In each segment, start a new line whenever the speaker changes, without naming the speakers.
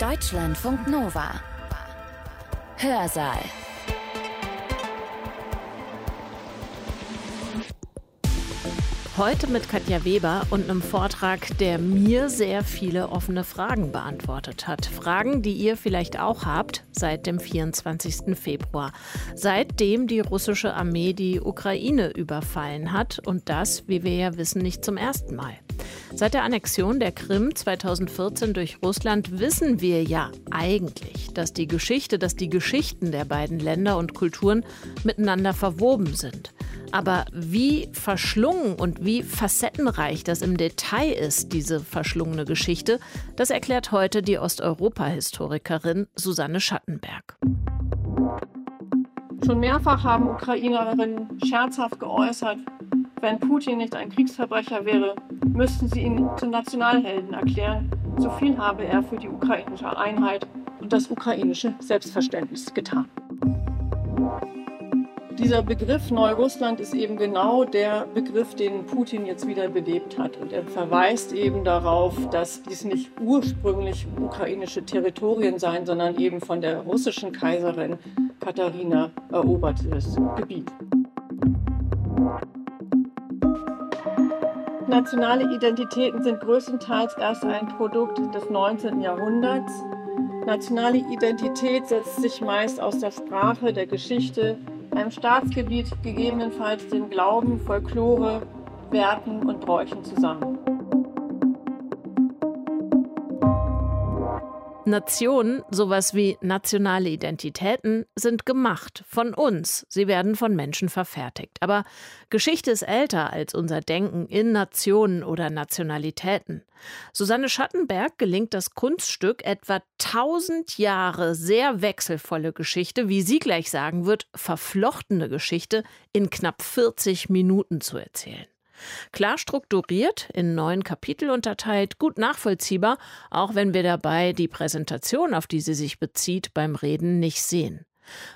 Deutschlandfunk Nova. Hörsaal.
Heute mit Katja Weber und einem Vortrag, der mir sehr viele offene Fragen beantwortet hat. Fragen, die ihr vielleicht auch habt seit dem 24. Februar. Seitdem die russische Armee die Ukraine überfallen hat und das, wie wir ja wissen, nicht zum ersten Mal. Seit der Annexion der Krim 2014 durch Russland wissen wir ja eigentlich, dass die Geschichte, dass die Geschichten der beiden Länder und Kulturen miteinander verwoben sind. Aber wie verschlungen und wie facettenreich das im Detail ist, diese verschlungene Geschichte, das erklärt heute die Osteuropa-Historikerin Susanne Schattenberg.
Schon mehrfach haben Ukrainerinnen scherzhaft geäußert, wenn Putin nicht ein Kriegsverbrecher wäre, müssten sie ihn zum Nationalhelden erklären. So viel habe er für die ukrainische Einheit und das ukrainische Selbstverständnis getan. Dieser Begriff Neurussland ist eben genau der Begriff, den Putin jetzt wieder belebt hat. Und er verweist eben darauf, dass dies nicht ursprünglich ukrainische Territorien seien, sondern eben von der russischen Kaiserin Katharina erobertes Gebiet. Nationale Identitäten sind größtenteils erst ein Produkt des 19. Jahrhunderts. Nationale Identität setzt sich meist aus der Sprache, der Geschichte, einem Staatsgebiet, gegebenenfalls dem Glauben, Folklore, Werten und Bräuchen zusammen.
Nationen, sowas wie nationale Identitäten, sind gemacht von uns. Sie werden von Menschen verfertigt. Aber Geschichte ist älter als unser Denken in Nationen oder Nationalitäten. Susanne Schattenberg gelingt das Kunststück, etwa 1000 Jahre sehr wechselvolle Geschichte, wie sie gleich sagen wird, verflochtene Geschichte, in knapp 40 Minuten zu erzählen. Klar strukturiert, in neun Kapitel unterteilt, gut nachvollziehbar, auch wenn wir dabei die Präsentation, auf die sie sich bezieht, beim Reden nicht sehen.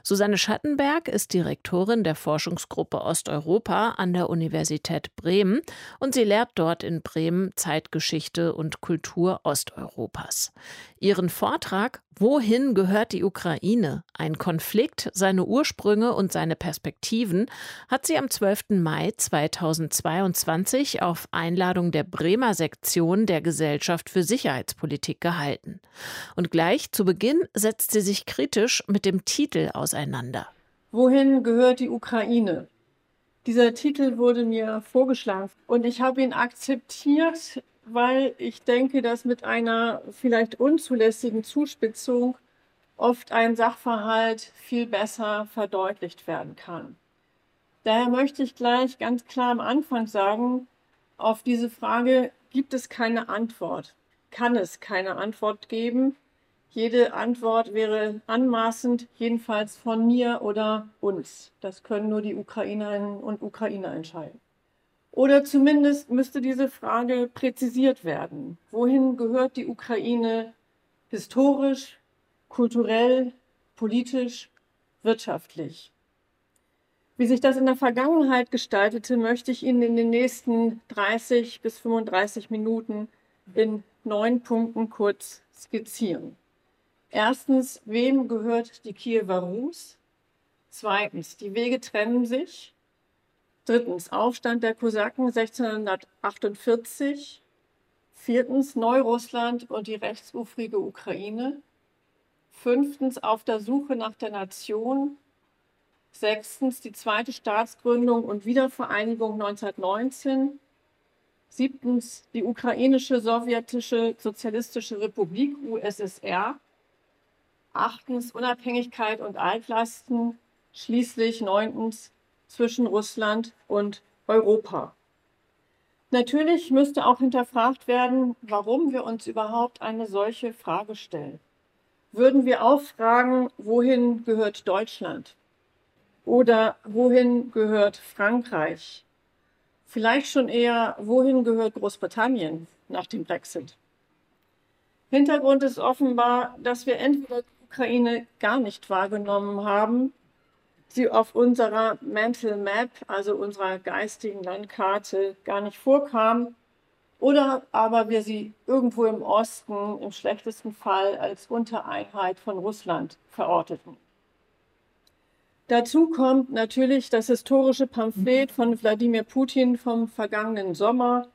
Susanne Schattenberg ist Direktorin der Forschungsgruppe Osteuropa an der Universität Bremen und sie lehrt dort in Bremen Zeitgeschichte und Kultur Osteuropas. Ihren Vortrag Wohin gehört die Ukraine? Ein Konflikt, seine Ursprünge und seine Perspektiven hat sie am 12. Mai 2022 auf Einladung der Bremer Sektion der Gesellschaft für Sicherheitspolitik gehalten. Und gleich zu Beginn setzt sie sich kritisch mit dem Titel auseinander.
Wohin gehört die Ukraine? Dieser Titel wurde mir vorgeschlagen und ich habe ihn akzeptiert, weil ich denke, dass mit einer vielleicht unzulässigen Zuspitzung oft ein Sachverhalt viel besser verdeutlicht werden kann. Daher möchte ich gleich ganz klar am Anfang sagen, auf diese Frage gibt es keine Antwort, kann es keine Antwort geben. Jede Antwort wäre anmaßend, jedenfalls von mir oder uns. Das können nur die Ukrainerinnen und Ukrainer entscheiden. Oder zumindest müsste diese Frage präzisiert werden. Wohin gehört die Ukraine historisch, kulturell, politisch, wirtschaftlich? Wie sich das in der Vergangenheit gestaltete, möchte ich Ihnen in den nächsten 30 bis 35 Minuten in neun Punkten kurz skizzieren. Erstens, wem gehört die Kiewer Rus? Zweitens, die Wege trennen sich. Drittens Aufstand der Kosaken 1648. Viertens Neurussland und die rechtsufrige Ukraine. Fünftens auf der Suche nach der Nation. Sechstens die zweite Staatsgründung und Wiedervereinigung 1919. Siebtens die ukrainische sowjetische sozialistische Republik USSR. Achtens Unabhängigkeit und Altlasten. Schließlich neuntens zwischen Russland und Europa. Natürlich müsste auch hinterfragt werden, warum wir uns überhaupt eine solche Frage stellen. Würden wir auch fragen, wohin gehört Deutschland? Oder wohin gehört Frankreich? Vielleicht schon eher, wohin gehört Großbritannien nach dem Brexit? Hintergrund ist offenbar, dass wir entweder die Ukraine gar nicht wahrgenommen haben sie auf unserer Mental Map, also unserer geistigen Landkarte, gar nicht vorkam oder aber wir sie irgendwo im Osten im schlechtesten Fall als Untereinheit von Russland verorteten. Dazu kommt natürlich das historische Pamphlet von Wladimir Putin vom vergangenen Sommer,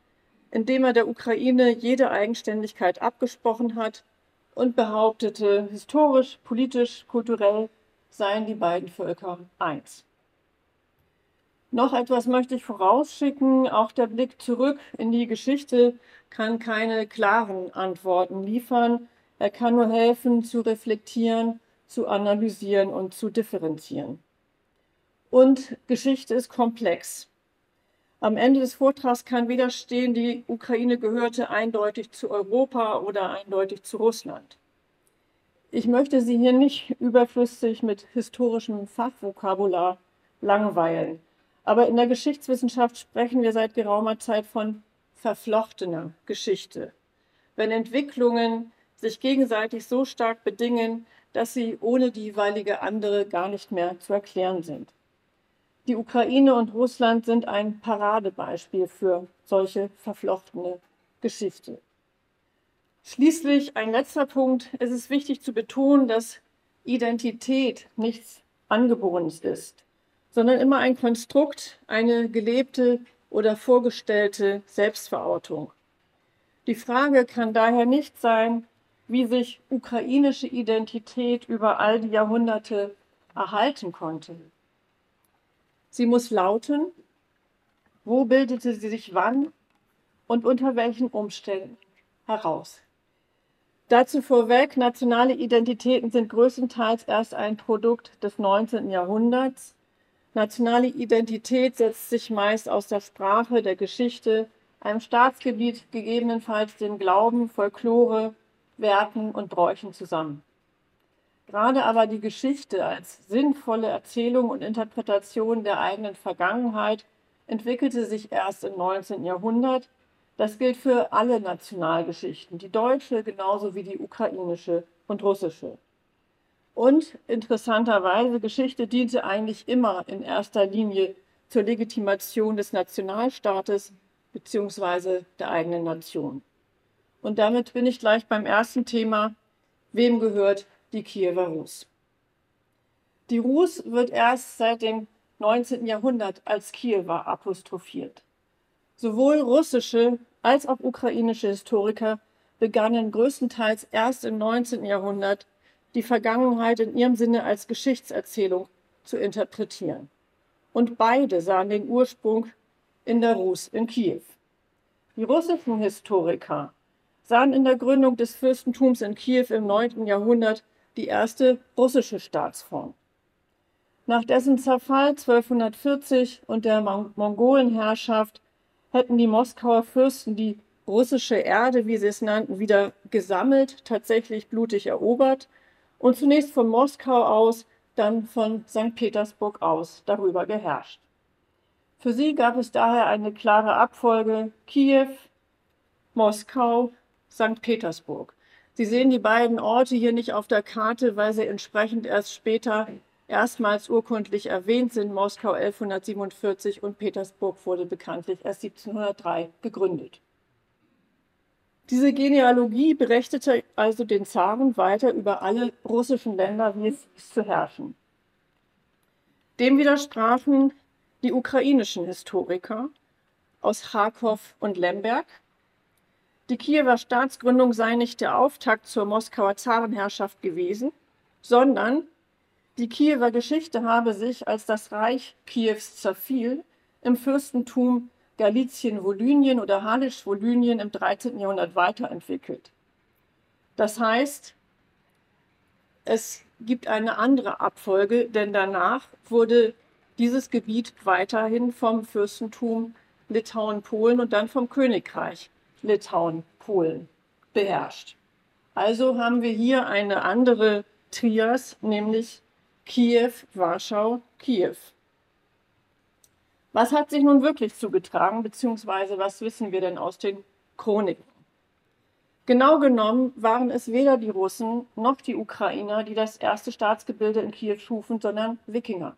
in dem er der Ukraine jede Eigenständigkeit abgesprochen hat und behauptete, historisch, politisch, kulturell seien die beiden Völker eins. Noch etwas möchte ich vorausschicken. Auch der Blick zurück in die Geschichte kann keine klaren Antworten liefern. Er kann nur helfen, zu reflektieren, zu analysieren und zu differenzieren. Und Geschichte ist komplex. Am Ende des Vortrags kann weder stehen, die Ukraine gehörte eindeutig zu Europa oder eindeutig zu Russland. Ich möchte Sie hier nicht überflüssig mit historischem Fachvokabular langweilen. Aber in der Geschichtswissenschaft sprechen wir seit geraumer Zeit von verflochtener Geschichte. Wenn Entwicklungen sich gegenseitig so stark bedingen, dass sie ohne die jeweilige andere gar nicht mehr zu erklären sind. Die Ukraine und Russland sind ein Paradebeispiel für solche verflochtene Geschichte. Schließlich ein letzter Punkt. Es ist wichtig zu betonen, dass Identität nichts Angeborenes ist sondern immer ein Konstrukt, eine gelebte oder vorgestellte Selbstverortung. Die Frage kann daher nicht sein, wie sich ukrainische Identität über all die Jahrhunderte erhalten konnte. Sie muss lauten, wo bildete sie sich wann und unter welchen Umständen heraus. Dazu vorweg, nationale Identitäten sind größtenteils erst ein Produkt des 19. Jahrhunderts Nationale Identität setzt sich meist aus der Sprache, der Geschichte, einem Staatsgebiet, gegebenenfalls dem Glauben, Folklore, Werten und Bräuchen zusammen. Gerade aber die Geschichte als sinnvolle Erzählung und Interpretation der eigenen Vergangenheit entwickelte sich erst im 19. Jahrhundert. Das gilt für alle Nationalgeschichten, die deutsche genauso wie die ukrainische und russische. Und interessanterweise, Geschichte diente eigentlich immer in erster Linie zur Legitimation des Nationalstaates bzw. der eigenen Nation. Und damit bin ich gleich beim ersten Thema. Wem gehört die Kiewer Rus? Die Rus wird erst seit dem 19. Jahrhundert als Kiewer apostrophiert. Sowohl russische als auch ukrainische Historiker begannen größtenteils erst im 19. Jahrhundert die Vergangenheit in ihrem Sinne als Geschichtserzählung zu interpretieren. Und beide sahen den Ursprung in der Rus in Kiew. Die russischen Historiker sahen in der Gründung des Fürstentums in Kiew im 9. Jahrhundert die erste russische Staatsform. Nach dessen Zerfall 1240 und der Mongolenherrschaft hätten die Moskauer Fürsten die russische Erde, wie sie es nannten, wieder gesammelt, tatsächlich blutig erobert und zunächst von Moskau aus, dann von St. Petersburg aus darüber geherrscht. Für sie gab es daher eine klare Abfolge Kiew, Moskau, St. Petersburg. Sie sehen die beiden Orte hier nicht auf der Karte, weil sie entsprechend erst später erstmals urkundlich erwähnt sind. Moskau 1147 und Petersburg wurde bekanntlich erst 1703 gegründet. Diese Genealogie berechtigte also den Zaren weiter über alle russischen Länder wie es zu herrschen. Dem widersprachen die ukrainischen Historiker aus Charkow und Lemberg. Die Kiewer Staatsgründung sei nicht der Auftakt zur Moskauer Zarenherrschaft gewesen, sondern die Kiewer Geschichte habe sich, als das Reich Kiews zerfiel, im Fürstentum Galizien-Volynien oder Halisch-Volynien im 13. Jahrhundert weiterentwickelt. Das heißt, es gibt eine andere Abfolge, denn danach wurde dieses Gebiet weiterhin vom Fürstentum Litauen-Polen und dann vom Königreich Litauen-Polen beherrscht. Also haben wir hier eine andere Trias, nämlich Kiew, Warschau, Kiew. Was hat sich nun wirklich zugetragen, beziehungsweise was wissen wir denn aus den Chroniken? Genau genommen waren es weder die Russen noch die Ukrainer, die das erste Staatsgebilde in Kiew schufen, sondern Wikinger.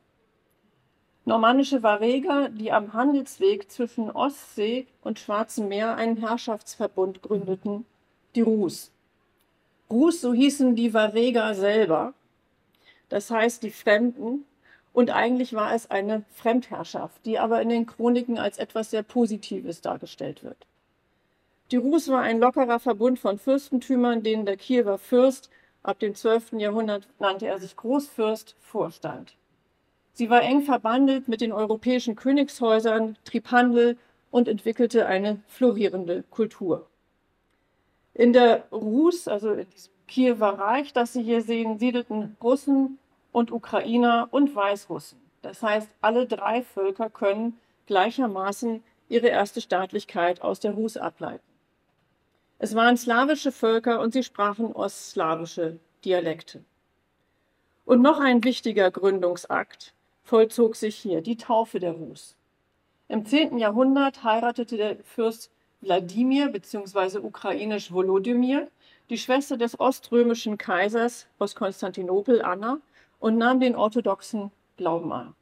Normannische Vareger, die am Handelsweg zwischen Ostsee und Schwarzem Meer einen Herrschaftsverbund gründeten, die Rus. Rus, so hießen die Vareger selber, das heißt die Fremden, und eigentlich war es eine Fremdherrschaft, die aber in den Chroniken als etwas sehr Positives dargestellt wird. Die Rus war ein lockerer Verbund von Fürstentümern, denen der Kiewer Fürst, ab dem 12. Jahrhundert nannte er sich Großfürst, vorstand. Sie war eng verbandelt mit den europäischen Königshäusern, trieb Handel und entwickelte eine florierende Kultur. In der Rus, also in diesem Kiewer Reich, das Sie hier sehen, siedelten Russen und Ukrainer und Weißrussen. Das heißt, alle drei Völker können gleichermaßen ihre erste Staatlichkeit aus der Rus ableiten. Es waren slawische Völker und sie sprachen ostslawische Dialekte. Und noch ein wichtiger Gründungsakt vollzog sich hier, die Taufe der Rus. Im 10. Jahrhundert heiratete der Fürst Wladimir bzw. ukrainisch Volodymyr die Schwester des oströmischen Kaisers aus Konstantinopel, Anna, und nahm den orthodoxen Glauben an.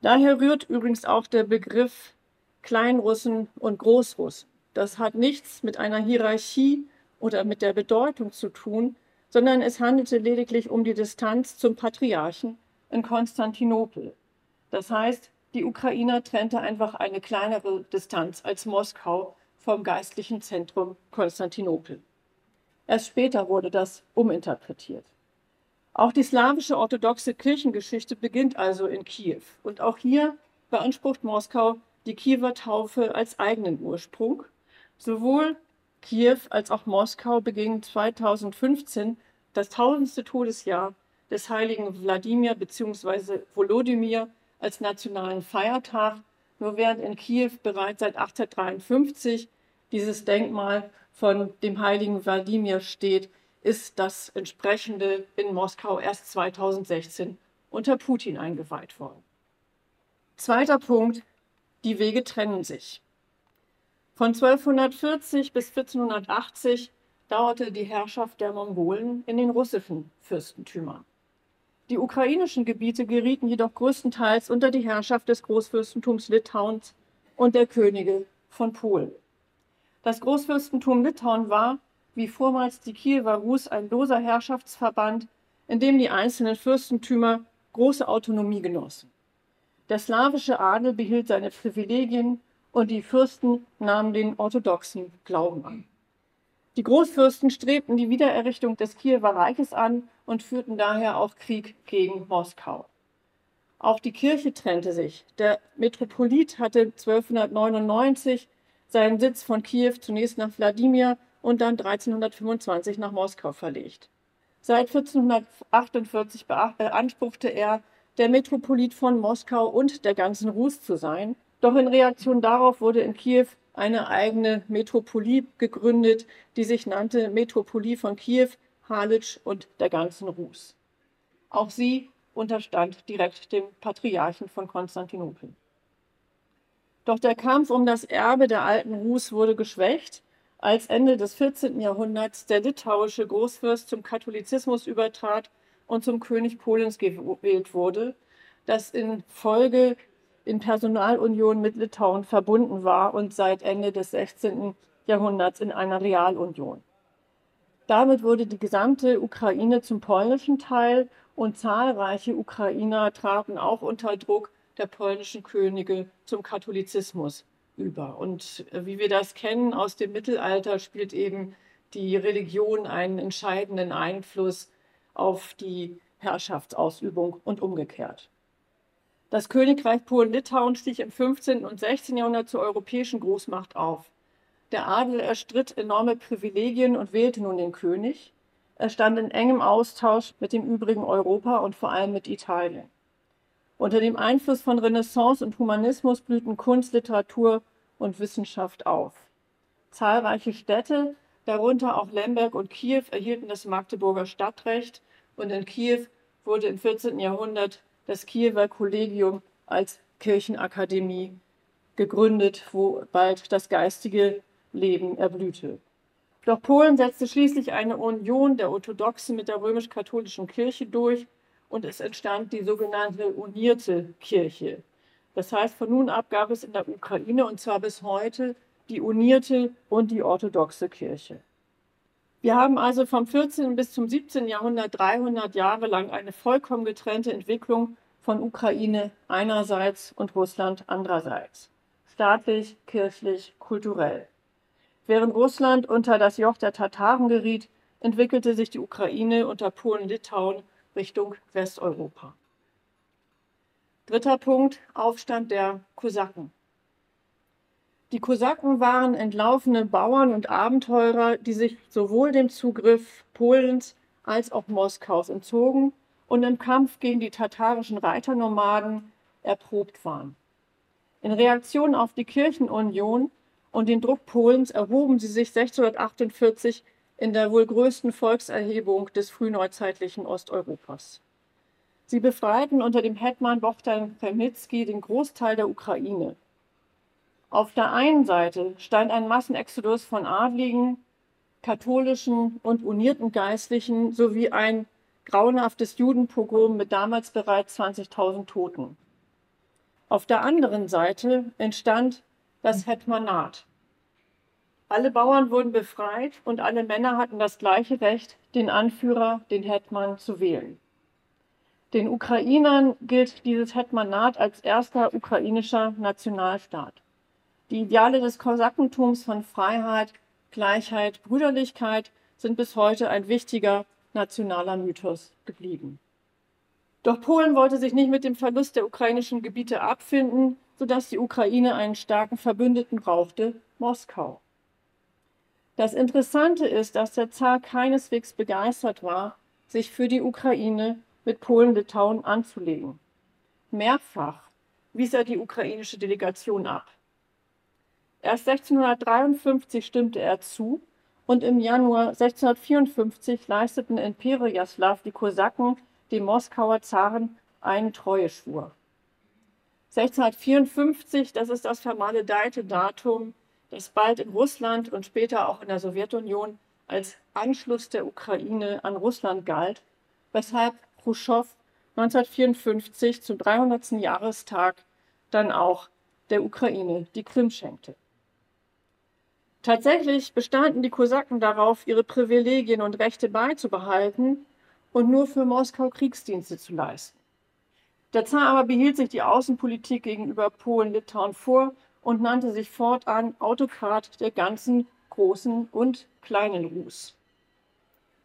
Daher rührt übrigens auch der Begriff Kleinrussen und Großrussen. Das hat nichts mit einer Hierarchie oder mit der Bedeutung zu tun, sondern es handelte lediglich um die Distanz zum Patriarchen in Konstantinopel. Das heißt, die Ukrainer trennte einfach eine kleinere Distanz als Moskau vom geistlichen Zentrum Konstantinopel. Erst später wurde das uminterpretiert. Auch die slawische orthodoxe Kirchengeschichte beginnt also in Kiew. Und auch hier beansprucht Moskau die Kiewer Taufe als eigenen Ursprung. Sowohl Kiew als auch Moskau begingen 2015 das tausendste Todesjahr des heiligen Wladimir bzw. Volodymyr als nationalen Feiertag, nur während in Kiew bereits seit 1853 dieses Denkmal von dem heiligen Wladimir steht, ist das entsprechende in Moskau erst 2016 unter Putin eingeweiht worden. Zweiter Punkt, die Wege trennen sich. Von 1240 bis 1480 dauerte die Herrschaft der Mongolen in den russischen Fürstentümern. Die ukrainischen Gebiete gerieten jedoch größtenteils unter die Herrschaft des Großfürstentums Litauens und der Könige von Polen. Das Großfürstentum Litauen war wie vormals die Kiewer Rus ein loser Herrschaftsverband, in dem die einzelnen Fürstentümer große Autonomie genossen. Der slawische Adel behielt seine Privilegien und die Fürsten nahmen den orthodoxen Glauben an. Die Großfürsten strebten die Wiedererrichtung des Kiewer Reiches an und führten daher auch Krieg gegen Moskau. Auch die Kirche trennte sich. Der Metropolit hatte 1299 seinen Sitz von Kiew zunächst nach Wladimir und dann 1325 nach Moskau verlegt. Seit 1448 beanspruchte er, der Metropolit von Moskau und der ganzen Rus zu sein. Doch in Reaktion darauf wurde in Kiew eine eigene Metropolie gegründet, die sich nannte Metropolie von Kiew, Halitsch und der ganzen Rus. Auch sie unterstand direkt dem Patriarchen von Konstantinopel. Doch der Kampf um das Erbe der alten Rus wurde geschwächt als Ende des 14. Jahrhunderts der litauische Großfürst zum Katholizismus übertrat und zum König Polens gewählt wurde, das in Folge in Personalunion mit Litauen verbunden war und seit Ende des 16. Jahrhunderts in einer Realunion. Damit wurde die gesamte Ukraine zum polnischen Teil und zahlreiche Ukrainer traten auch unter Druck der polnischen Könige zum Katholizismus über. Und äh, wie wir das kennen aus dem Mittelalter, spielt eben die Religion einen entscheidenden Einfluss auf die Herrschaftsausübung und umgekehrt. Das Königreich Polen-Litauen stieg im 15. und 16. Jahrhundert zur europäischen Großmacht auf. Der Adel erstritt enorme Privilegien und wählte nun den König. Er stand in engem Austausch mit dem übrigen Europa und vor allem mit Italien. Unter dem Einfluss von Renaissance und Humanismus blühten Kunst, Literatur und Wissenschaft auf. Zahlreiche Städte, darunter auch Lemberg und Kiew, erhielten das Magdeburger Stadtrecht und in Kiew wurde im 14. Jahrhundert das Kiewer Kollegium als Kirchenakademie gegründet, wo bald das geistige Leben erblühte. Doch Polen setzte schließlich eine Union der Orthodoxen mit der römisch-katholischen Kirche durch und es entstand die sogenannte unierte Kirche. Das heißt, von nun ab gab es in der Ukraine und zwar bis heute die unierte und die orthodoxe Kirche. Wir haben also vom 14. bis zum 17. Jahrhundert 300 Jahre lang eine vollkommen getrennte Entwicklung von Ukraine einerseits und Russland andererseits. Staatlich, kirchlich, kulturell. Während Russland unter das Joch der Tataren geriet, entwickelte sich die Ukraine unter Polen-Litauen Richtung Westeuropa. Dritter Punkt, Aufstand der Kosaken. Die Kosaken waren entlaufene Bauern und Abenteurer, die sich sowohl dem Zugriff Polens als auch Moskaus entzogen und im Kampf gegen die tatarischen Reiternomaden erprobt waren. In Reaktion auf die Kirchenunion und den Druck Polens erhoben sie sich 1648 in der wohl größten Volkserhebung des frühneuzeitlichen Osteuropas. Sie befreiten unter dem Hetman Bohdan Chmelnytsky den Großteil der Ukraine. Auf der einen Seite stand ein Massenexodus von Adligen, katholischen und unierten Geistlichen sowie ein grauenhaftes Judenpogrom mit damals bereits 20.000 Toten. Auf der anderen Seite entstand das Hetmanat. Alle Bauern wurden befreit und alle Männer hatten das gleiche Recht, den Anführer, den Hetman, zu wählen. Den Ukrainern gilt dieses Hetmanat als erster ukrainischer Nationalstaat. Die Ideale des Kosakentums von Freiheit, Gleichheit, Brüderlichkeit sind bis heute ein wichtiger nationaler Mythos geblieben. Doch Polen wollte sich nicht mit dem Verlust der ukrainischen Gebiete abfinden, sodass die Ukraine einen starken Verbündeten brauchte, Moskau. Das Interessante ist, dass der Zar keineswegs begeistert war, sich für die Ukraine mit Polen-Litauen anzulegen. Mehrfach wies er die ukrainische Delegation ab. Erst 1653 stimmte er zu und im Januar 1654 leisteten in Perejaslaw die Kosaken dem Moskauer Zaren einen Treueschwur. 1654, das ist das vermaledeite Datum, das bald in Russland und später auch in der Sowjetunion als Anschluss der Ukraine an Russland galt, weshalb Khrushchev 1954 zum 300. Jahrestag dann auch der Ukraine die Krim schenkte. Tatsächlich bestanden die Kosaken darauf, ihre Privilegien und Rechte beizubehalten und nur für Moskau Kriegsdienste zu leisten. Der Zar aber behielt sich die Außenpolitik gegenüber Polen-Litauen vor und nannte sich fortan Autokrat der ganzen großen und kleinen Rus.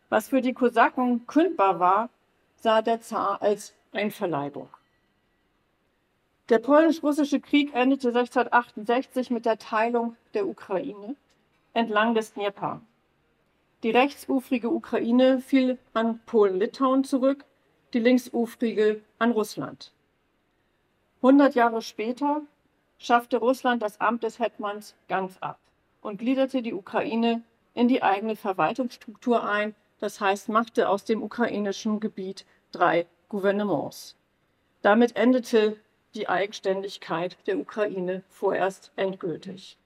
Was für die Kosaken kündbar war, sah der Zar als Einverleibung. Der polnisch-russische Krieg endete 1668 mit der Teilung der Ukraine entlang des Dnieper. Die rechtsufrige Ukraine fiel an Polen-Litauen zurück, die linksufrige an Russland. 100 Jahre später schaffte Russland das Amt des Hetmans ganz ab und gliederte die Ukraine in die eigene Verwaltungsstruktur ein, das heißt machte aus dem ukrainischen Gebiet drei Gouvernements. Damit endete die Eigenständigkeit der Ukraine vorerst endgültig.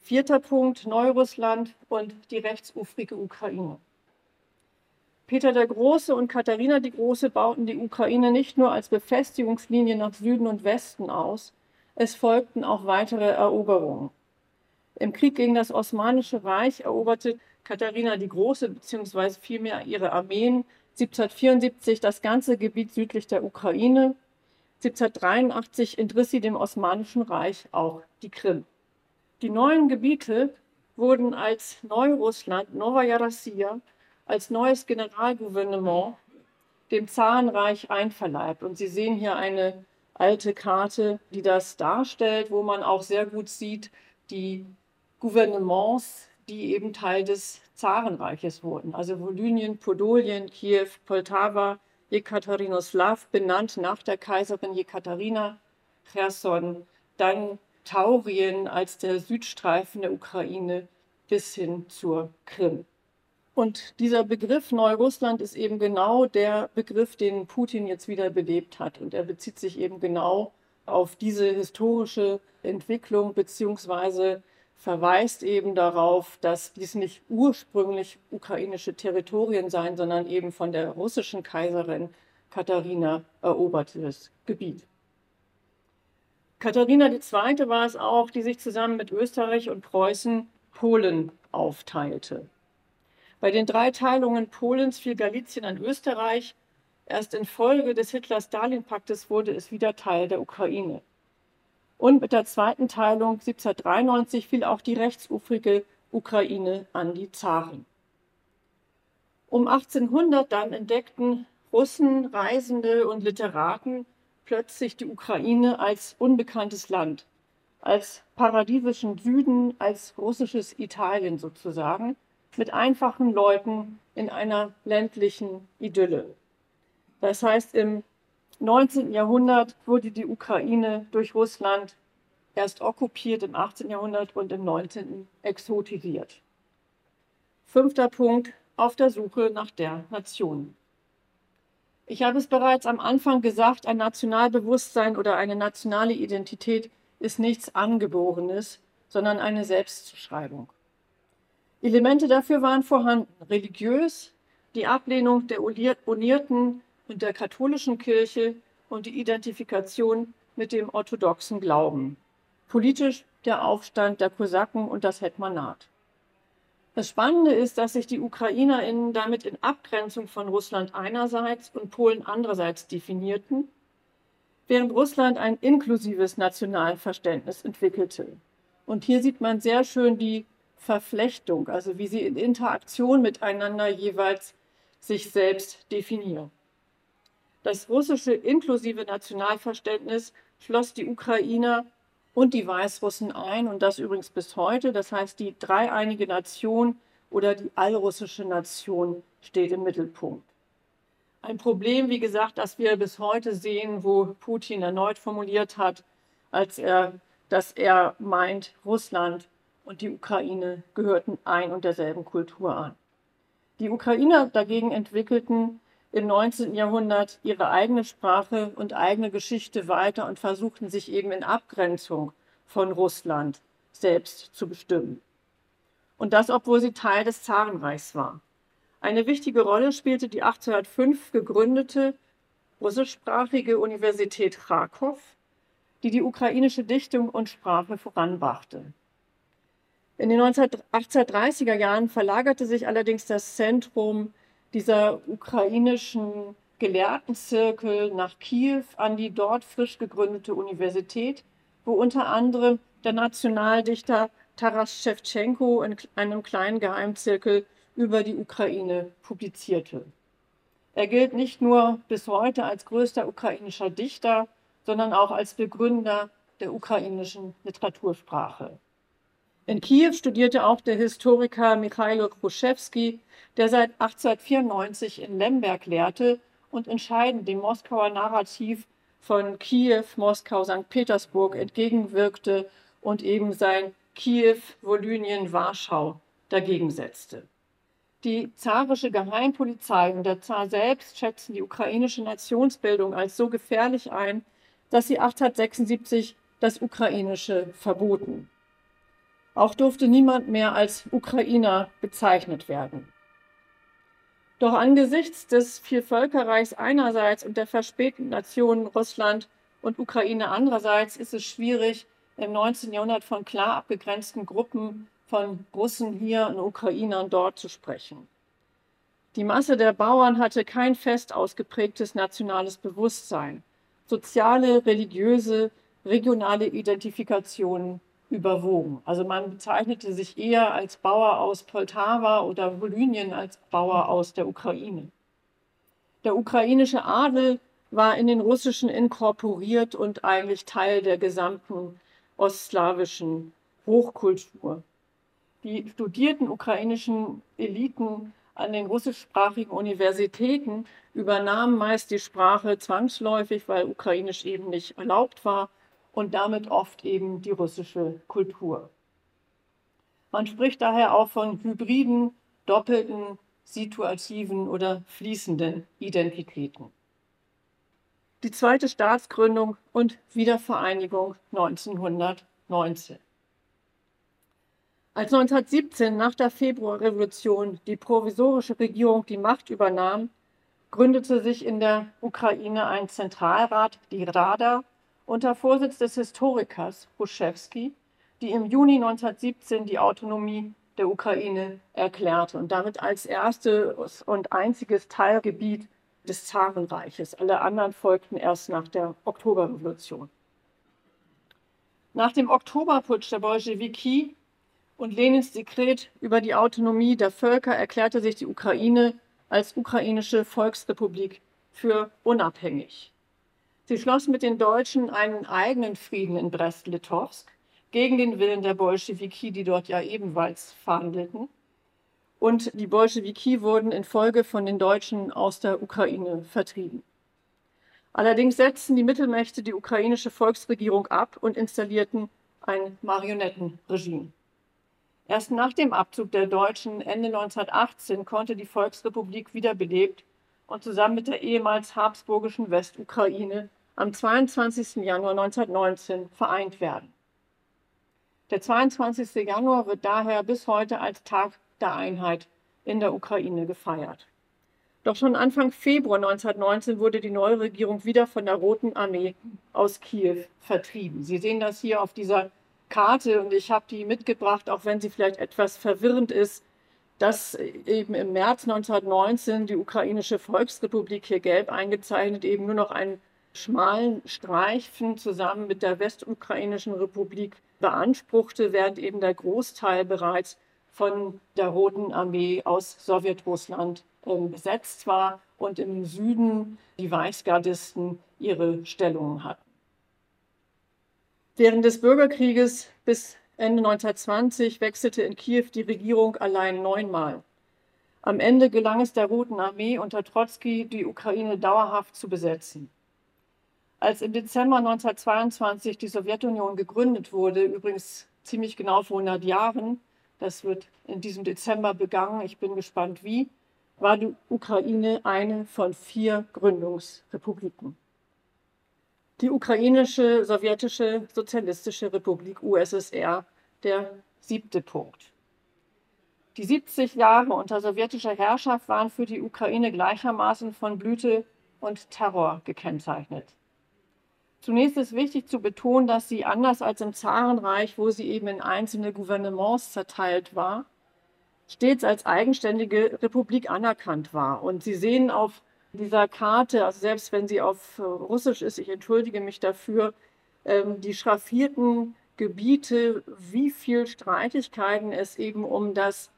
Vierter Punkt, Neurussland und die rechtsufrige Ukraine. Peter der Große und Katharina die Große bauten die Ukraine nicht nur als Befestigungslinie nach Süden und Westen aus, es folgten auch weitere Eroberungen. Im Krieg gegen das Osmanische Reich eroberte Katharina die Große bzw. vielmehr ihre Armeen 1774 das ganze Gebiet südlich der Ukraine. 1783 entriss sie dem Osmanischen Reich auch die Krim. Die neuen Gebiete wurden als Neurussland, Novaya Rossiya, als neues Generalgouvernement dem Zarenreich einverleibt. Und Sie sehen hier eine alte Karte, die das darstellt, wo man auch sehr gut sieht, die Gouvernements, die eben Teil des Zarenreiches wurden. Also Volynien, Podolien, Kiew, Poltawa, Jekaterinoslav, benannt nach der Kaiserin Jekaterina, Cherson, dann Taurien als der Südstreifen der Ukraine bis hin zur Krim. Und dieser Begriff Neurussland ist eben genau der Begriff, den Putin jetzt wieder belebt hat. Und er bezieht sich eben genau auf diese historische Entwicklung beziehungsweise verweist eben darauf, dass dies nicht ursprünglich ukrainische Territorien seien, sondern eben von der russischen Kaiserin Katharina erobertes Gebiet. Katharina II. war es auch, die sich zusammen mit Österreich und Preußen Polen aufteilte. Bei den drei Teilungen Polens fiel Galizien an Österreich. Erst infolge des Hitler-Stalin-Paktes wurde es wieder Teil der Ukraine. Und mit der zweiten Teilung 1793 fiel auch die rechtsufrige Ukraine an die Zaren. Um 1800 dann entdeckten Russen, Reisende und Literaten plötzlich die Ukraine als unbekanntes Land, als paradiesischen Süden, als russisches Italien sozusagen, mit einfachen Leuten in einer ländlichen Idylle. Das heißt, im 19. Jahrhundert wurde die Ukraine durch Russland erst okkupiert, im 18. Jahrhundert und im 19. exotisiert. Fünfter Punkt auf der Suche nach der Nation. Ich habe es bereits am Anfang gesagt, ein Nationalbewusstsein oder eine nationale Identität ist nichts Angeborenes, sondern eine Selbstzuschreibung. Elemente dafür waren vorhanden. Religiös, die Ablehnung der Unierten und der katholischen Kirche und die Identifikation mit dem orthodoxen Glauben. Politisch der Aufstand der Kosaken und das Hetmanat. Das Spannende ist, dass sich die UkrainerInnen damit in Abgrenzung von Russland einerseits und Polen andererseits definierten, während Russland ein inklusives Nationalverständnis entwickelte. Und hier sieht man sehr schön die Verflechtung, also wie sie in Interaktion miteinander jeweils sich selbst definieren. Das russische inklusive Nationalverständnis schloss die Ukrainer und die Weißrussen ein und das übrigens bis heute. Das heißt, die dreieinige Nation oder die allrussische Nation steht im Mittelpunkt. Ein Problem, wie gesagt, das wir bis heute sehen, wo Putin erneut formuliert hat, als er, dass er meint, Russland und die Ukraine gehörten ein und derselben Kultur an. Die Ukrainer dagegen entwickelten im 19. Jahrhundert ihre eigene Sprache und eigene Geschichte weiter und versuchten sich eben in Abgrenzung von Russland selbst zu bestimmen. Und das, obwohl sie Teil des Zarenreichs war. Eine wichtige Rolle spielte die 1805 gegründete russischsprachige Universität Krakow, die die ukrainische Dichtung und Sprache voranbrachte. In den 1830er Jahren verlagerte sich allerdings das Zentrum dieser ukrainischen Gelehrtenzirkel nach Kiew an die dort frisch gegründete Universität, wo unter anderem der Nationaldichter Taras Schewtschenko in einem kleinen Geheimzirkel über die Ukraine publizierte. Er gilt nicht nur bis heute als größter ukrainischer Dichter, sondern auch als Begründer der ukrainischen Literatursprache. In Kiew studierte auch der Historiker Michailo Kruszewski, der seit 1894 in Lemberg lehrte und entscheidend dem Moskauer Narrativ von Kiew, Moskau, St. Petersburg entgegenwirkte und eben sein Kiew, Volynien, Warschau dagegen setzte. Die zarische Geheimpolizei und der Zar selbst schätzten die ukrainische Nationsbildung als so gefährlich ein, dass sie 1876 das Ukrainische verboten. Auch durfte niemand mehr als Ukrainer bezeichnet werden. Doch angesichts des Vielvölkerreichs einerseits und der verspäteten Nationen Russland und Ukraine andererseits ist es schwierig, im 19. Jahrhundert von klar abgegrenzten Gruppen von Russen hier und Ukrainern dort zu sprechen. Die Masse der Bauern hatte kein fest ausgeprägtes nationales Bewusstsein. Soziale, religiöse, regionale Identifikationen überwogen. Also man bezeichnete sich eher als Bauer aus Poltawa oder Volynien als Bauer aus der Ukraine. Der ukrainische Adel war in den russischen inkorporiert und eigentlich Teil der gesamten ostslawischen Hochkultur. Die studierten ukrainischen Eliten an den russischsprachigen Universitäten übernahmen meist die Sprache zwangsläufig, weil Ukrainisch eben nicht erlaubt war und damit oft eben die russische Kultur. Man spricht daher auch von hybriden, doppelten, situativen oder fließenden Identitäten. Die zweite Staatsgründung und Wiedervereinigung 1919. Als 1917 nach der Februarrevolution die provisorische Regierung die Macht übernahm, gründete sich in der Ukraine ein Zentralrat, die Rada, unter Vorsitz des Historikers Ruschewski, die im Juni 1917 die Autonomie der Ukraine erklärte und damit als erstes und einziges Teilgebiet des Zarenreiches. Alle anderen folgten erst nach der Oktoberrevolution. Nach dem Oktoberputsch der Bolschewiki und Lenins Dekret über die Autonomie der Völker erklärte sich die Ukraine als ukrainische Volksrepublik für unabhängig. Sie schloss mit den Deutschen einen eigenen Frieden in Brest-Litovsk gegen den Willen der Bolschewiki, die dort ja ebenfalls verhandelten. Und die Bolschewiki wurden infolge von den Deutschen aus der Ukraine vertrieben. Allerdings setzten die Mittelmächte die ukrainische Volksregierung ab und installierten ein Marionettenregime. Erst nach dem Abzug der Deutschen Ende 1918 konnte die Volksrepublik wiederbelebt und zusammen mit der ehemals habsburgischen Westukraine am 22. Januar 1919 vereint werden. Der 22. Januar wird daher bis heute als Tag der Einheit in der Ukraine gefeiert. Doch schon Anfang Februar 1919 wurde die neue Regierung wieder von der Roten Armee aus Kiew vertrieben. Sie sehen das hier auf dieser Karte und ich habe die mitgebracht, auch wenn sie vielleicht etwas verwirrend ist, dass eben im März 1919 die ukrainische Volksrepublik hier gelb eingezeichnet eben nur noch einen schmalen Streifen zusammen mit der westukrainischen Republik beanspruchte, während eben der Großteil bereits von der Roten Armee aus Sowjetrussland äh, besetzt war und im Süden die Weißgardisten ihre Stellungen hatten. Während des Bürgerkrieges bis Ende 1920 wechselte in Kiew die Regierung allein neunmal. Am Ende gelang es der Roten Armee unter Trotzki, die Ukraine dauerhaft zu besetzen. Als im Dezember 1922 die Sowjetunion gegründet wurde, übrigens ziemlich genau vor 100 Jahren, das wird in diesem Dezember begangen, ich bin gespannt wie, war die Ukraine eine von vier Gründungsrepubliken. Die ukrainische sowjetische sozialistische Republik USSR, der siebte Punkt. Die 70 Jahre unter sowjetischer Herrschaft waren für die Ukraine gleichermaßen von Blüte und Terror gekennzeichnet. Zunächst ist wichtig zu betonen, dass sie anders als im Zarenreich, wo sie eben in einzelne Gouvernements zerteilt war, stets als eigenständige Republik anerkannt war. Und Sie sehen auf dieser Karte, also selbst wenn sie auf äh, Russisch ist, ich entschuldige mich dafür, ähm, die schraffierten Gebiete, wie viel Streitigkeiten es eben um das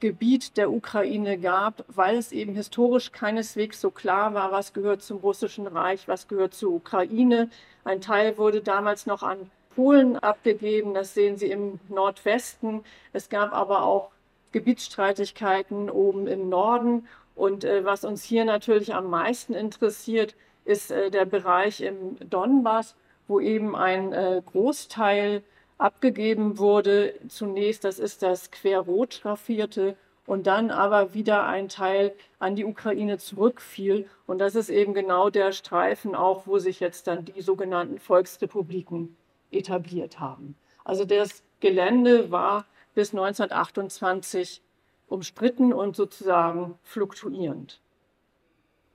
Gebiet der Ukraine gab, weil es eben historisch keineswegs so klar war, was gehört zum Russischen Reich, was gehört zur Ukraine. Ein Teil wurde damals noch an Polen abgegeben, das sehen Sie im Nordwesten. Es gab aber auch Gebietsstreitigkeiten oben im Norden. Und äh, was uns hier natürlich am meisten interessiert, ist äh, der Bereich im Donbass, wo eben ein äh, Großteil abgegeben wurde. Zunächst, das ist das querrot schraffierte und dann aber wieder ein Teil an die Ukraine zurückfiel. Und das ist eben genau der Streifen auch, wo sich jetzt dann die sogenannten Volksrepubliken etabliert haben. Also das Gelände war bis 1928 umstritten und sozusagen fluktuierend.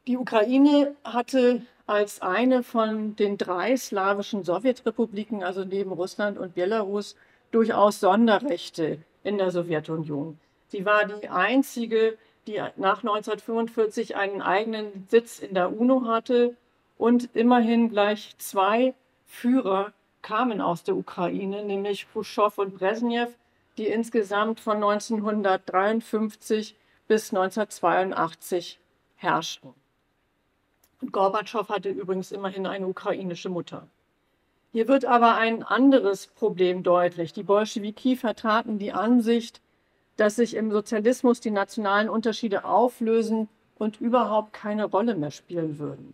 Die Ukraine hatte als eine von den drei slawischen Sowjetrepubliken, also neben Russland und Belarus, durchaus Sonderrechte in der Sowjetunion. Sie war die einzige, die nach 1945 einen eigenen Sitz in der UNO hatte und immerhin gleich zwei Führer kamen aus der Ukraine, nämlich Khrushchev und Brezhnev, die insgesamt von 1953 bis 1982 herrschten. Gorbatschow hatte übrigens immerhin eine ukrainische Mutter. Hier wird aber ein anderes Problem deutlich. Die Bolschewiki vertraten die Ansicht, dass sich im Sozialismus die nationalen Unterschiede auflösen und überhaupt keine Rolle mehr spielen würden.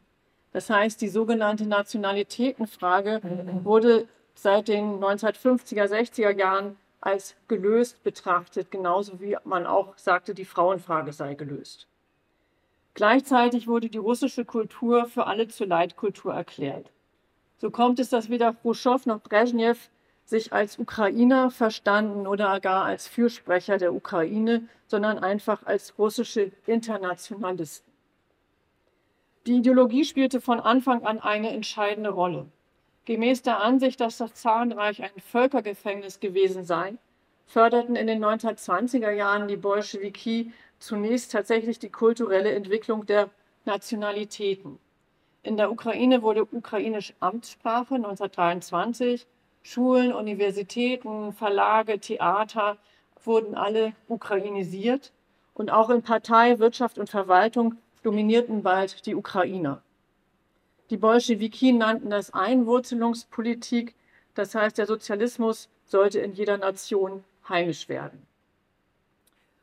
Das heißt, die sogenannte Nationalitätenfrage wurde seit den 1950er, 60er Jahren als gelöst betrachtet, genauso wie man auch sagte, die Frauenfrage sei gelöst. Gleichzeitig wurde die russische Kultur für alle zur Leitkultur erklärt. So kommt es, dass weder Khrushchev noch Brezhnev sich als Ukrainer verstanden oder gar als Fürsprecher der Ukraine, sondern einfach als russische Internationalisten. Die Ideologie spielte von Anfang an eine entscheidende Rolle. Gemäß der Ansicht, dass das Zarenreich ein Völkergefängnis gewesen sei, förderten in den 1920er Jahren die Bolschewiki zunächst tatsächlich die kulturelle Entwicklung der Nationalitäten. In der Ukraine wurde Ukrainisch Amtssprache 1923. Schulen, Universitäten, Verlage, Theater wurden alle ukrainisiert. Und auch in Partei, Wirtschaft und Verwaltung dominierten bald die Ukrainer. Die Bolschewiki nannten das Einwurzelungspolitik, das heißt, der Sozialismus sollte in jeder Nation heimisch werden.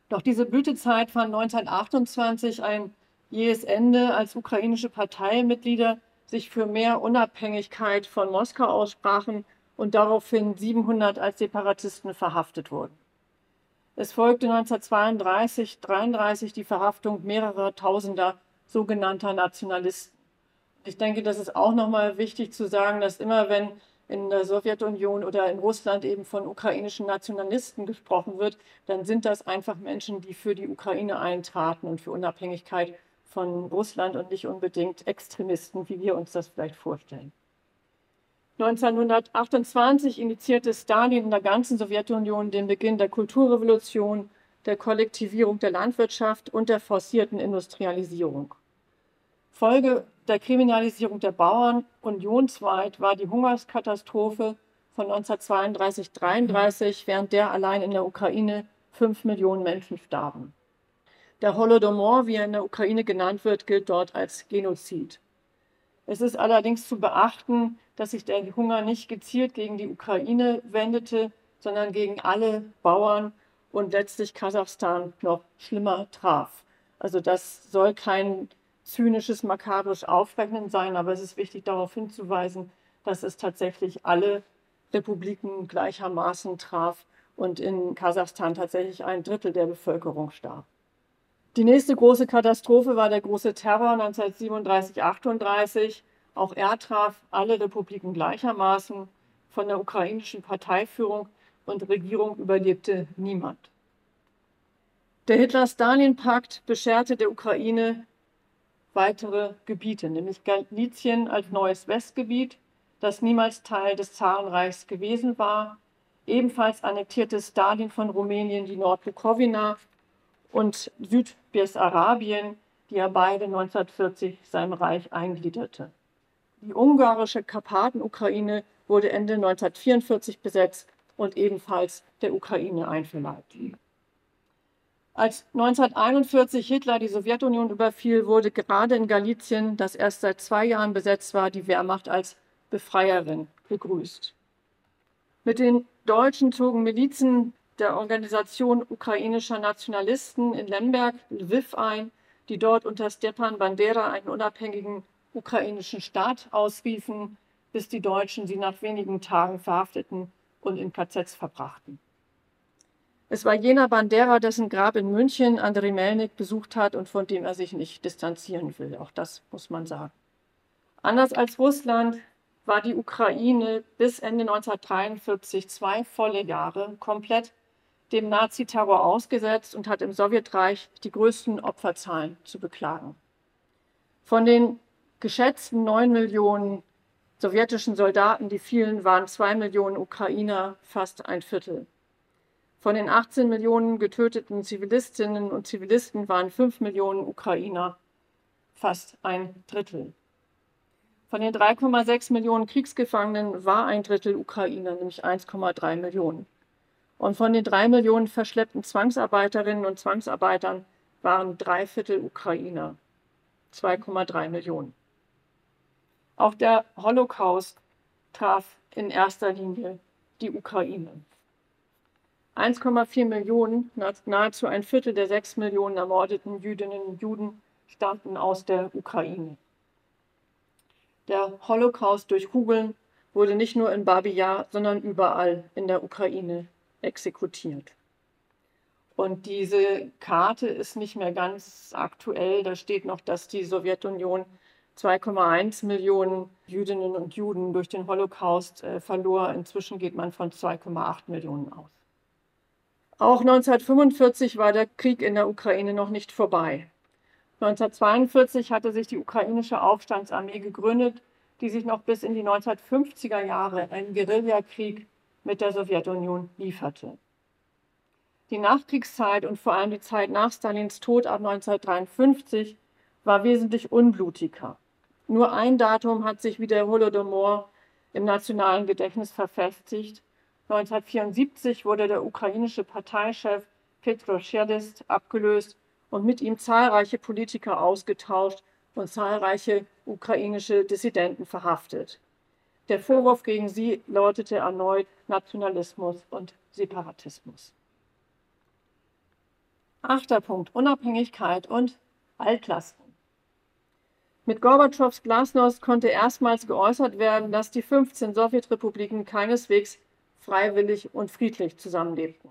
Doch diese Blütezeit fand 1928 ein jähes Ende, als ukrainische Parteimitglieder sich für mehr Unabhängigkeit von Moskau aussprachen und daraufhin 700 als Separatisten verhaftet wurden. Es folgte 1932, 1933 die Verhaftung mehrerer Tausender sogenannter Nationalisten. Ich denke, das ist auch nochmal wichtig zu sagen, dass immer wenn in der Sowjetunion oder in Russland eben von ukrainischen Nationalisten gesprochen wird, dann sind das einfach Menschen, die für die Ukraine eintraten und für Unabhängigkeit von Russland und nicht unbedingt Extremisten, wie wir uns das vielleicht vorstellen. 1928 initiierte Stalin in der ganzen Sowjetunion den Beginn der Kulturrevolution, der Kollektivierung der Landwirtschaft und der forcierten Industrialisierung. Folge der Kriminalisierung der Bauern unionsweit war die Hungerskatastrophe von 1932-33, während der allein in der Ukraine fünf Millionen Menschen starben. Der Holodomor, wie er in der Ukraine genannt wird, gilt dort als Genozid. Es ist allerdings zu beachten, dass sich der Hunger nicht gezielt gegen die Ukraine wendete, sondern gegen alle Bauern und letztlich Kasachstan noch schlimmer traf. Also das soll kein zynisches, makabres Aufrechnen sein, aber es ist wichtig darauf hinzuweisen, dass es tatsächlich alle Republiken gleichermaßen traf und in Kasachstan tatsächlich ein Drittel der Bevölkerung starb. Die nächste große Katastrophe war der große Terror 1937, 38. Auch er traf alle Republiken gleichermaßen. Von der ukrainischen Parteiführung und Regierung überlebte niemand. Der Hitler-Stalin-Pakt bescherte der Ukraine weitere Gebiete, nämlich Galizien als neues Westgebiet, das niemals Teil des Zarenreichs gewesen war. Ebenfalls annektierte Stalin von Rumänien die Nordbukowina und Südbessarabien, die er beide 1940 seinem Reich eingliederte. Die ungarische Karpatenukraine wurde Ende 1944 besetzt und ebenfalls der Ukraine einverleibt. Als 1941 Hitler die Sowjetunion überfiel, wurde gerade in Galizien, das erst seit zwei Jahren besetzt war, die Wehrmacht als Befreierin begrüßt. Mit den Deutschen zogen Milizen der Organisation ukrainischer Nationalisten in Lemberg, Lviv ein, die dort unter Stepan Bandera einen unabhängigen ukrainischen Staat ausriefen, bis die Deutschen sie nach wenigen Tagen verhafteten und in KZs verbrachten. Es war jener Bandera, dessen Grab in München Andrei Melnik besucht hat und von dem er sich nicht distanzieren will. Auch das muss man sagen. Anders als Russland war die Ukraine bis Ende 1943 zwei volle Jahre komplett dem Naziterror ausgesetzt und hat im Sowjetreich die größten Opferzahlen zu beklagen. Von den geschätzten neun Millionen sowjetischen Soldaten, die fielen, waren zwei Millionen Ukrainer, fast ein Viertel. Von den 18 Millionen getöteten Zivilistinnen und Zivilisten waren 5 Millionen Ukrainer, fast ein Drittel. Von den 3,6 Millionen Kriegsgefangenen war ein Drittel Ukrainer, nämlich 1,3 Millionen. Und von den 3 Millionen verschleppten Zwangsarbeiterinnen und Zwangsarbeitern waren drei Viertel Ukrainer, 2,3 Millionen. Auch der Holocaust traf in erster Linie die Ukraine. 1,4 Millionen, nahezu ein Viertel der 6 Millionen ermordeten Jüdinnen und Juden stammten aus der Ukraine. Der Holocaust durch Kugeln wurde nicht nur in Babi Yar, sondern überall in der Ukraine exekutiert. Und diese Karte ist nicht mehr ganz aktuell. Da steht noch, dass die Sowjetunion 2,1 Millionen Jüdinnen und Juden durch den Holocaust äh, verlor. Inzwischen geht man von 2,8 Millionen aus. Auch 1945 war der Krieg in der Ukraine noch nicht vorbei. 1942 hatte sich die ukrainische Aufstandsarmee gegründet, die sich noch bis in die 1950er Jahre einen Guerillakrieg mit der Sowjetunion lieferte. Die Nachkriegszeit und vor allem die Zeit nach Stalins Tod ab 1953 war wesentlich unblutiger. Nur ein Datum hat sich wie der Holodomor im nationalen Gedächtnis verfestigt. 1974 wurde der ukrainische Parteichef Petro Scherdist abgelöst und mit ihm zahlreiche Politiker ausgetauscht und zahlreiche ukrainische Dissidenten verhaftet. Der Vorwurf gegen sie lautete erneut Nationalismus und Separatismus. Achter Punkt, Unabhängigkeit und Altlasten. Mit Gorbatschows Glasnost konnte erstmals geäußert werden, dass die 15 Sowjetrepubliken keineswegs freiwillig und friedlich zusammenlebten.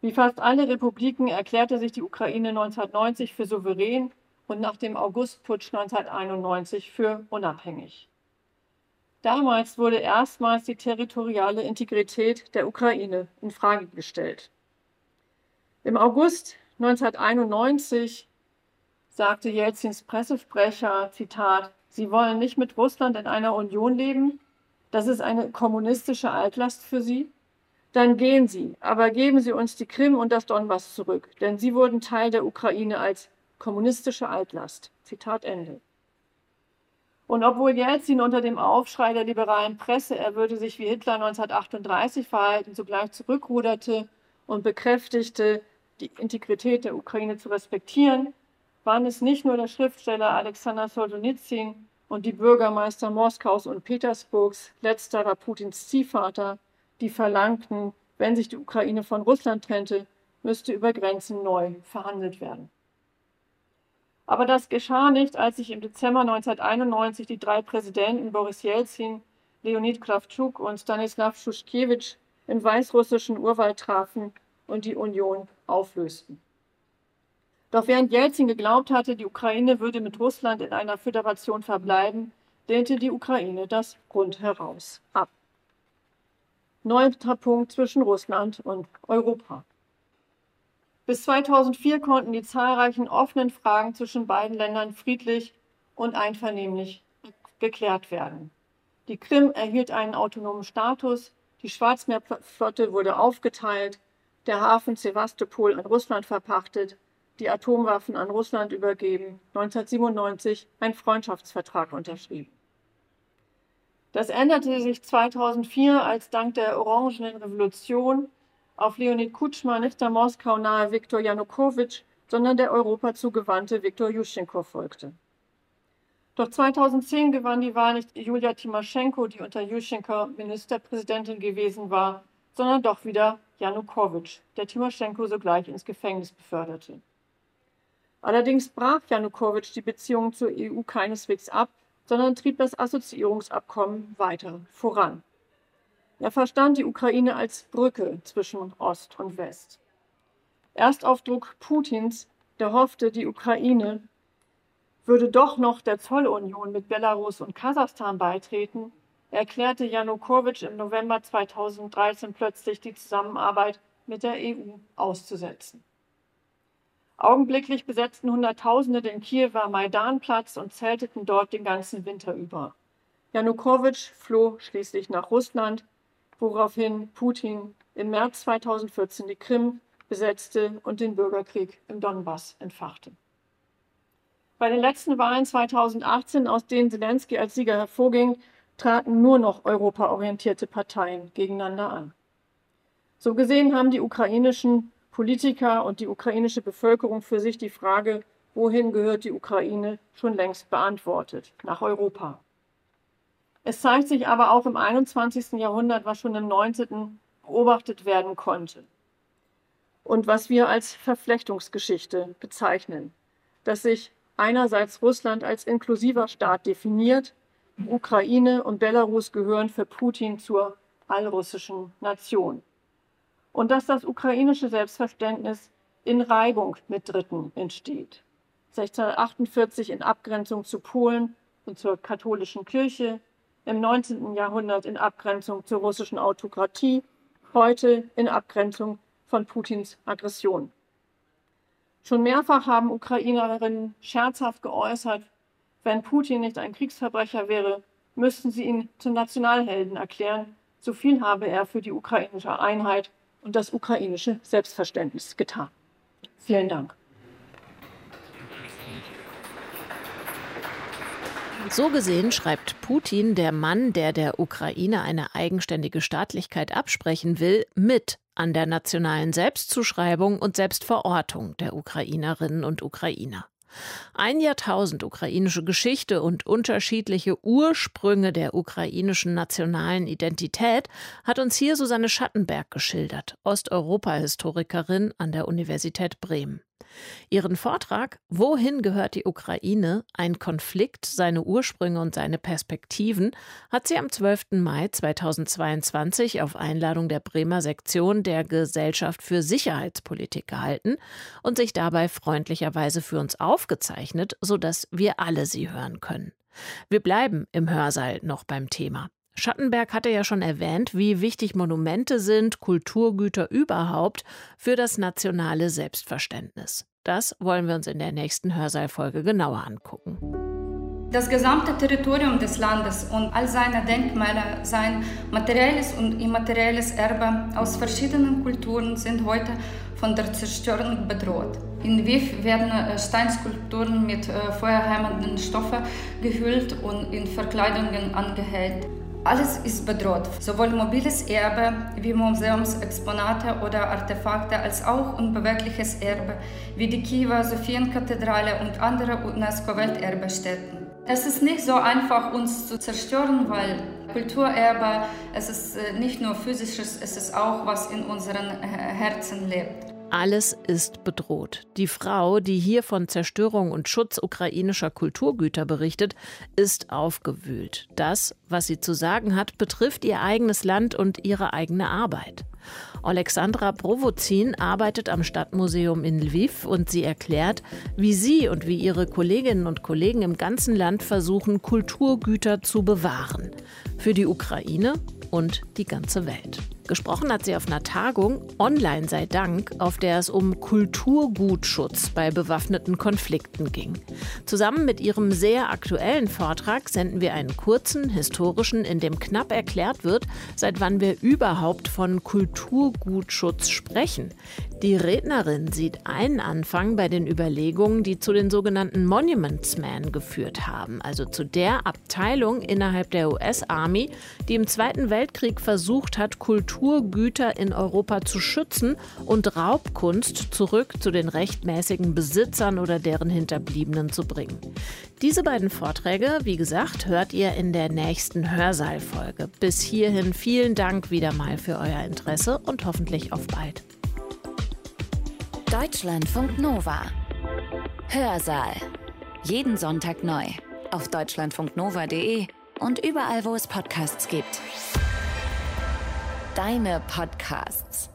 Wie fast alle Republiken erklärte sich die Ukraine 1990 für souverän und nach dem Augustputsch 1991 für unabhängig. Damals wurde erstmals die territoriale Integrität der Ukraine in Frage gestellt. Im August 1991 sagte Jelzins Pressesprecher, Zitat, Sie wollen nicht mit Russland in einer Union leben? Das ist eine kommunistische Altlast für Sie? Dann gehen Sie, aber geben Sie uns die Krim und das Donbass zurück, denn sie wurden Teil der Ukraine als kommunistische Altlast. Zitat Ende. Und obwohl Jelzin unter dem Aufschrei der liberalen Presse, er würde sich wie Hitler 1938 verhalten, sogleich zurückruderte und bekräftigte, die Integrität der Ukraine zu respektieren, waren es nicht nur der Schriftsteller Alexander Solzhenitsyn und die Bürgermeister Moskaus und Petersburgs, letzterer Putins Ziehvater, die verlangten, wenn sich die Ukraine von Russland trennte, müsste über Grenzen neu verhandelt werden. Aber das geschah nicht, als sich im Dezember 1991 die drei Präsidenten Boris Jelzin, Leonid Kravchuk und Stanislav Schuschkewitsch im weißrussischen Urwald trafen und die Union auflösten. Doch während Jelzin geglaubt hatte, die Ukraine würde mit Russland in einer Föderation verbleiben, lehnte die Ukraine das rundheraus ab. Neunter Punkt zwischen Russland und Europa. Bis 2004 konnten die zahlreichen offenen Fragen zwischen beiden Ländern friedlich und einvernehmlich geklärt werden. Die Krim erhielt einen autonomen Status, die Schwarzmeerflotte wurde aufgeteilt, der Hafen Sevastopol an Russland verpachtet, die Atomwaffen an Russland übergeben, 1997 ein Freundschaftsvertrag unterschrieben. Das änderte sich 2004, als dank der Orangenen Revolution auf Leonid Kutschma nicht der Moskau nahe Viktor Janukowitsch, sondern der Europa zugewandte Viktor Juschenko folgte. Doch 2010 gewann die Wahl nicht Julia Timoschenko, die unter Juschenko Ministerpräsidentin gewesen war, sondern doch wieder Janukowitsch, der Timoschenko sogleich ins Gefängnis beförderte. Allerdings brach Janukowitsch die Beziehungen zur EU keineswegs ab, sondern trieb das Assoziierungsabkommen weiter voran. Er verstand die Ukraine als Brücke zwischen Ost und West. Erst auf Druck Putins, der hoffte, die Ukraine würde doch noch der Zollunion mit Belarus und Kasachstan beitreten, erklärte Janukowitsch im November 2013 plötzlich die Zusammenarbeit mit der EU auszusetzen. Augenblicklich besetzten Hunderttausende den Kiewer Maidanplatz und zelteten dort den ganzen Winter über. Janukowitsch floh schließlich nach Russland, woraufhin Putin im März 2014 die Krim besetzte und den Bürgerkrieg im Donbass entfachte. Bei den letzten Wahlen 2018, aus denen Zelensky als Sieger hervorging, traten nur noch europaorientierte Parteien gegeneinander an. So gesehen haben die ukrainischen Politiker und die ukrainische Bevölkerung für sich die Frage, wohin gehört die Ukraine, schon längst beantwortet, nach Europa. Es zeigt sich aber auch im 21. Jahrhundert, was schon im 19. beobachtet werden konnte und was wir als Verflechtungsgeschichte bezeichnen, dass sich einerseits Russland als inklusiver Staat definiert, Ukraine und Belarus gehören für Putin zur allrussischen Nation und dass das ukrainische Selbstverständnis in Reibung mit Dritten entsteht. 1648 in Abgrenzung zu Polen und zur katholischen Kirche, im 19. Jahrhundert in Abgrenzung zur russischen Autokratie, heute in Abgrenzung von Putins Aggression. Schon mehrfach haben Ukrainerinnen scherzhaft geäußert, wenn Putin nicht ein Kriegsverbrecher wäre, müssten sie ihn zum Nationalhelden erklären. So viel habe er für die ukrainische Einheit und das ukrainische Selbstverständnis getan. Vielen Dank.
So gesehen schreibt Putin, der Mann, der der Ukraine eine eigenständige Staatlichkeit absprechen will, mit an der nationalen Selbstzuschreibung und Selbstverortung der Ukrainerinnen und Ukrainer. Ein Jahrtausend ukrainische Geschichte und unterschiedliche Ursprünge der ukrainischen nationalen Identität hat uns hier Susanne Schattenberg geschildert, Osteuropa-Historikerin an der Universität Bremen. Ihren Vortrag Wohin gehört die Ukraine? Ein Konflikt, seine Ursprünge und seine Perspektiven hat sie am 12. Mai 2022 auf Einladung der Bremer Sektion der Gesellschaft für Sicherheitspolitik gehalten und sich dabei freundlicherweise für uns aufgezeichnet, sodass wir alle sie hören können. Wir bleiben im Hörsaal noch beim Thema. Schattenberg hatte ja schon erwähnt, wie wichtig Monumente sind, Kulturgüter überhaupt, für das nationale Selbstverständnis. Das wollen wir uns in der nächsten Hörsaalfolge genauer angucken.
Das gesamte Territorium des Landes und all seine Denkmäler, sein materielles und immaterielles Erbe aus verschiedenen Kulturen sind heute von der Zerstörung bedroht. In Lviv werden äh, Steinskulpturen mit äh, feuerhemmenden Stoffen gehüllt und in Verkleidungen angehängt. Alles ist bedroht, sowohl mobiles Erbe wie Museumsexponate oder Artefakte als auch unbewegliches Erbe wie die Kiewer Sophienkathedrale und andere UNESCO-Welterbestätten. Es ist nicht so einfach, uns zu zerstören, weil Kulturerbe, es ist äh, nicht nur physisches, es ist auch, was in unseren äh, Herzen lebt.
Alles ist bedroht. Die Frau, die hier von Zerstörung und Schutz ukrainischer Kulturgüter berichtet, ist aufgewühlt. Das, was sie zu sagen hat, betrifft ihr eigenes Land und ihre eigene Arbeit. Alexandra Provozin arbeitet am Stadtmuseum in Lviv und sie erklärt, wie sie und wie ihre Kolleginnen und Kollegen im ganzen Land versuchen, Kulturgüter zu bewahren. Für die Ukraine und die ganze Welt. Gesprochen hat sie auf einer Tagung, online sei Dank, auf der es um Kulturgutschutz bei bewaffneten Konflikten ging. Zusammen mit ihrem sehr aktuellen Vortrag senden wir einen kurzen, historischen, in dem knapp erklärt wird, seit wann wir überhaupt von Kulturgutschutz sprechen. Die Rednerin sieht einen Anfang bei den Überlegungen, die zu den sogenannten Monumentsmen geführt haben, also zu der Abteilung innerhalb der US-Army, die im Zweiten Weltkrieg versucht hat, Kultur Kulturgüter in Europa zu schützen und Raubkunst zurück zu den rechtmäßigen Besitzern oder deren Hinterbliebenen zu bringen. Diese beiden Vorträge, wie gesagt, hört ihr in der nächsten Hörsaalfolge. Bis hierhin vielen Dank wieder mal für euer Interesse und hoffentlich auf bald.
Deutschlandfunk Nova. Hörsaal. Jeden Sonntag neu. Auf deutschlandfunknova.de und überall, wo es Podcasts gibt deine Podcasts.